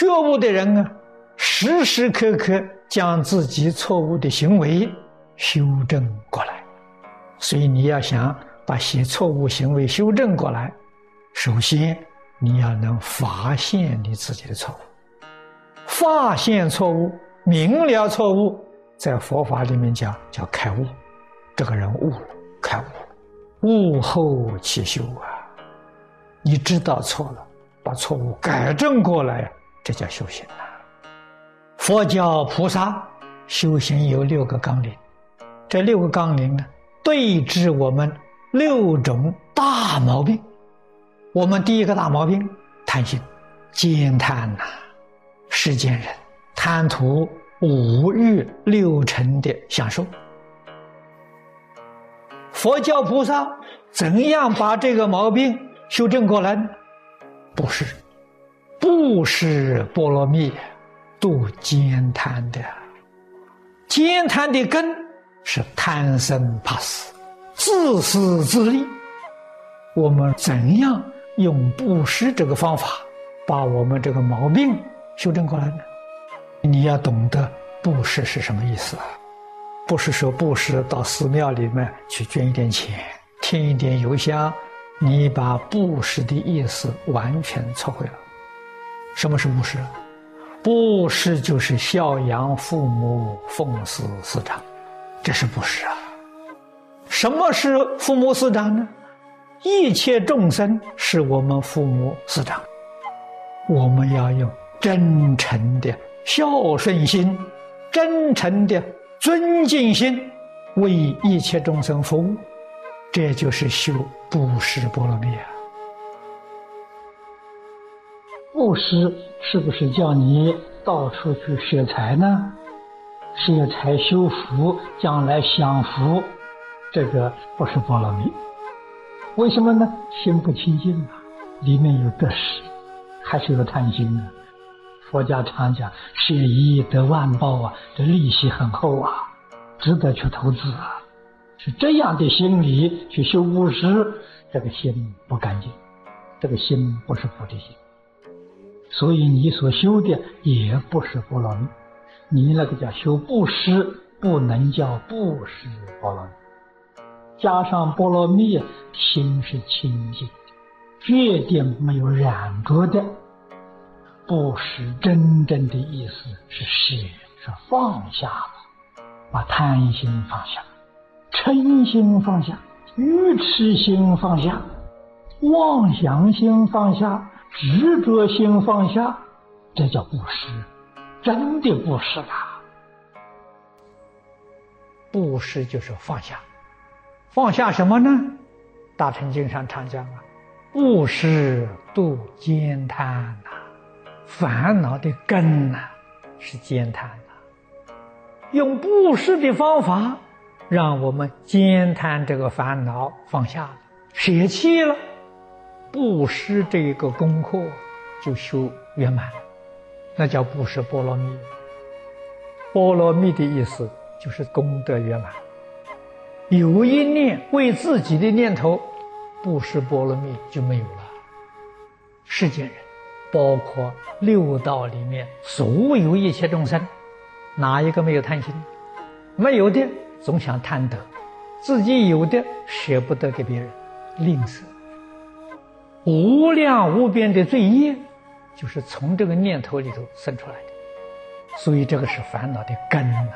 觉悟的人啊，时时刻刻将自己错误的行为修正过来。所以你要想把些错误行为修正过来，首先你要能发现你自己的错误，发现错误，明了错误，在佛法里面讲叫开悟，这个人悟了，开悟了，悟后起修啊！你知道错了，把错误改正过来，这叫修行啊！佛教菩萨修行有六个纲领，这六个纲领呢？对治我们六种大毛病，我们第一个大毛病贪心、兼贪呐，世间人贪图五欲六尘的享受。佛教菩萨怎样把这个毛病修正过来呢？布施，布施波罗蜜，度兼贪的，兼贪的根。是贪生怕死、自私自利。我们怎样用布施这个方法，把我们这个毛病修正过来呢？你要懂得布施是什么意思啊？不是说布施到寺庙里面去捐一点钱、添一点油香，你把布施的意思完全错会了。什么是布施？布施就是孝养父母、奉事师长。这是布施啊？什么是父母师长呢？一切众生是我们父母师长，我们要用真诚的孝顺心、真诚的尊敬心，为一切众生服务，这就是修布施波罗蜜啊！布施是不是叫你到处去舍财呢？是要财修福，将来享福，这个不是波罗蜜。为什么呢？心不清净啊，里面有得失，还是有贪心呢。佛家常讲，舍一得万报啊，这利息很厚啊，值得去投资啊。是这样的心理去修布施，这个心不干净，这个心不是菩提心，所以你所修的也不是波罗蜜。你那个叫修布施，不能叫布施波罗蜜。加上波罗蜜，心是清净，绝对没有染着的。布施真正的意思是舍，是放下，把贪心放下，嗔心放下，愚痴心放下，妄想心放下，执着心放下，这叫布施。真的布施啊！布施就是放下，放下什么呢？大乘经上常讲啊，布施度兼贪呐，烦恼的根呐是兼贪呐。用布施的方法，让我们兼贪这个烦恼放下了，舍弃了，布施这个功课就修圆满。那叫布施波罗蜜。波罗蜜的意思就是功德圆满。有一念为自己的念头，布施波罗蜜就没有了。世间人，包括六道里面所有一切众生，哪一个没有贪心？没有的总想贪得，自己有的舍不得给别人，吝啬，无量无边的罪业。就是从这个念头里头生出来的，所以这个是烦恼的根呐。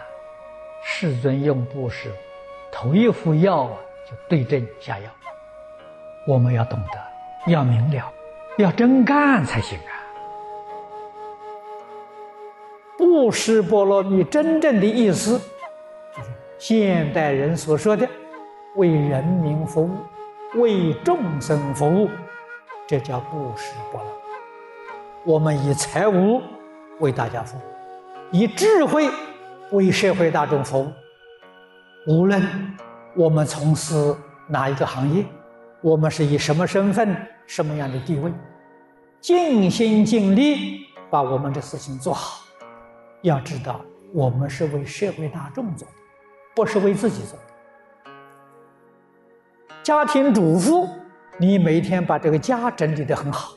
世尊用布施，头一副药啊，就对症下药。我们要懂得，要明了，要真干才行啊。布施波罗蜜真正的意思，就是现代人所说的为人民服务、为众生服务，这叫布施波罗。我们以财物为大家服务，以智慧为社会大众服务。无论我们从事哪一个行业，我们是以什么身份、什么样的地位，尽心尽力把我们的事情做好。要知道，我们是为社会大众做的，不是为自己做的。家庭主妇，你每天把这个家整理得很好。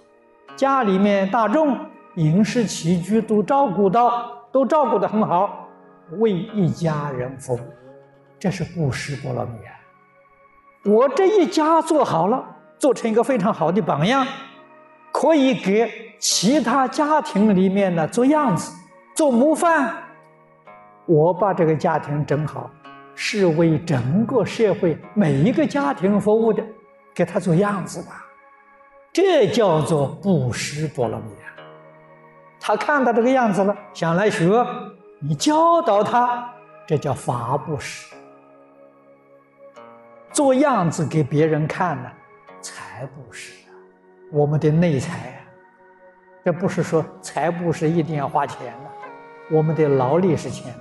家里面大众饮食起居都照顾到，都照顾得很好，为一家人服务，这是布施波罗蜜啊！我这一家做好了，做成一个非常好的榜样，可以给其他家庭里面呢做样子、做模范。我把这个家庭整好，是为整个社会每一个家庭服务的，给他做样子吧。这叫做布施波罗蜜啊！他看到这个样子了，想来学，你教导他，这叫法布施。做样子给别人看呢，财布施啊，我们的内财啊，这不是说财布施一定要花钱了，我们的劳力是钱，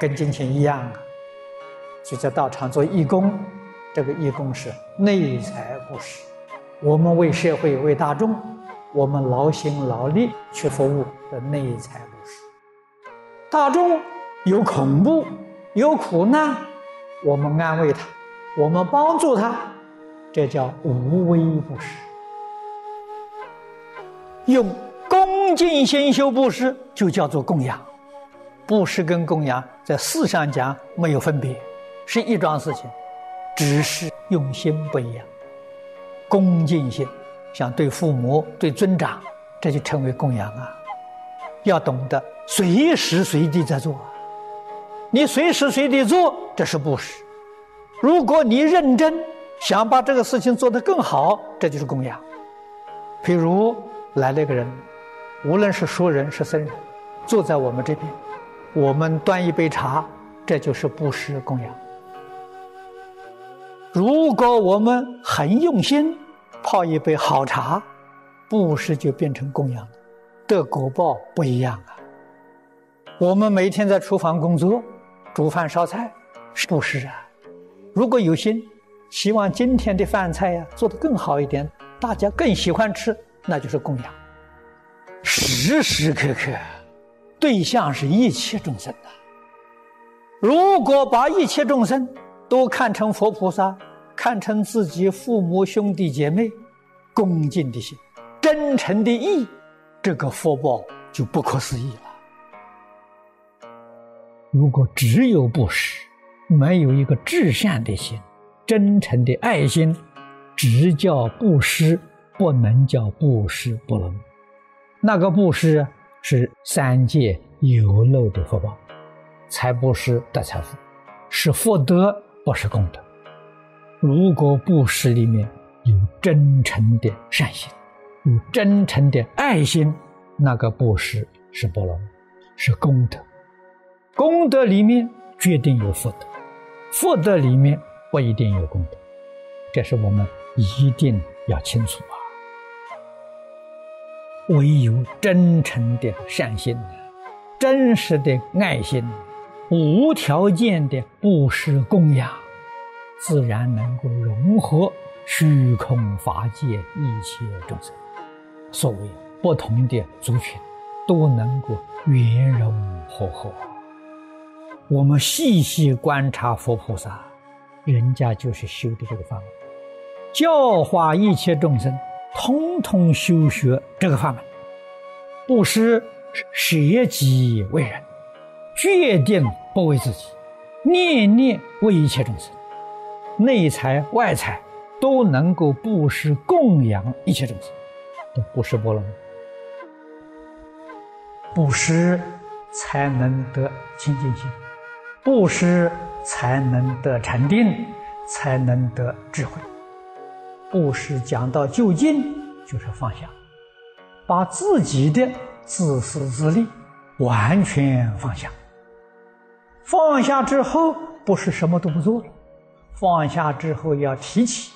跟金钱一样啊。就在道场做义工，这个义工是内财布施。我们为社会、为大众，我们劳心劳力去服务的内财布施。大众有恐怖、有苦难，我们安慰他，我们帮助他，这叫无微不施。用恭敬心修布施，就叫做供养。布施跟供养在事上讲没有分别，是一桩事情，只是用心不一样。恭敬心，像对父母、对尊长，这就称为供养啊。要懂得随时随地在做，你随时随地做，这是布施。如果你认真想把这个事情做得更好，这就是供养。譬如来了一个人，无论是熟人是僧人，坐在我们这边，我们端一杯茶，这就是布施供养。如果我们很用心。泡一杯好茶，布施就变成供养了，的果报不一样啊。我们每天在厨房工作，煮饭烧菜是布施啊。如果有心，希望今天的饭菜呀做得更好一点，大家更喜欢吃，那就是供养。时时刻刻，对象是一切众生的。如果把一切众生都看成佛菩萨。看成自己父母兄弟姐妹，恭敬的心，真诚的意，这个福报就不可思议了。如果只有布施，没有一个至善的心，真诚的爱心，只叫布施，不能叫布施不能。那个布施是三界有漏的福报，财布施得财富，是福德，不是功德。如果布施里面有真诚的善心，有真诚的爱心，那个布施是波罗，是功德。功德里面决定有福德，福德里面不一定有功德，这是我们一定要清楚啊。唯有真诚的善心，真实的爱心，无条件的布施供养。自然能够融合虚空法界一切众生，所谓不同的族群都能够圆融和合。我们细细观察佛菩萨，人家就是修的这个法门，教化一切众生，通通修学这个法门，布施舍己为人，决定不为自己，念念为一切众生。内财外财都能够布施供养一切众生，都布施波罗蜜，布施才能得清净心，布施才能得禅定，才能得智慧。布施讲到究竟就是放下，把自己的自私自利完全放下。放下之后，不是什么都不做了。放下之后要提起，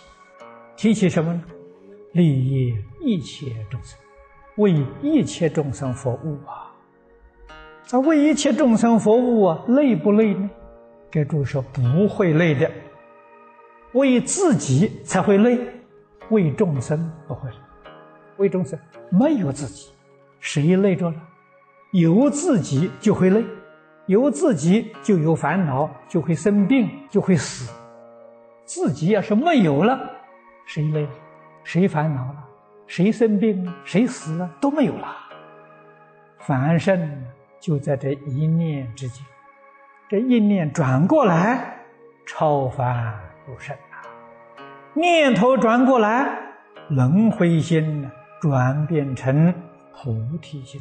提起什么呢？利益一切众生，为一切众生服务啊！在为一切众生服务啊，累不累呢？给诸位说，不会累的。为自己才会累，为众生不会。为众生没有自己，谁累着了？有自己就会累，有自己就有烦恼，就会生病，就会死。自己要是没有了，谁累？谁烦恼了？谁生病了？谁死了？都没有了。凡圣就在这一念之间，这一念转过来，超凡入圣啊！念头转过来，轮回心转变成菩提心。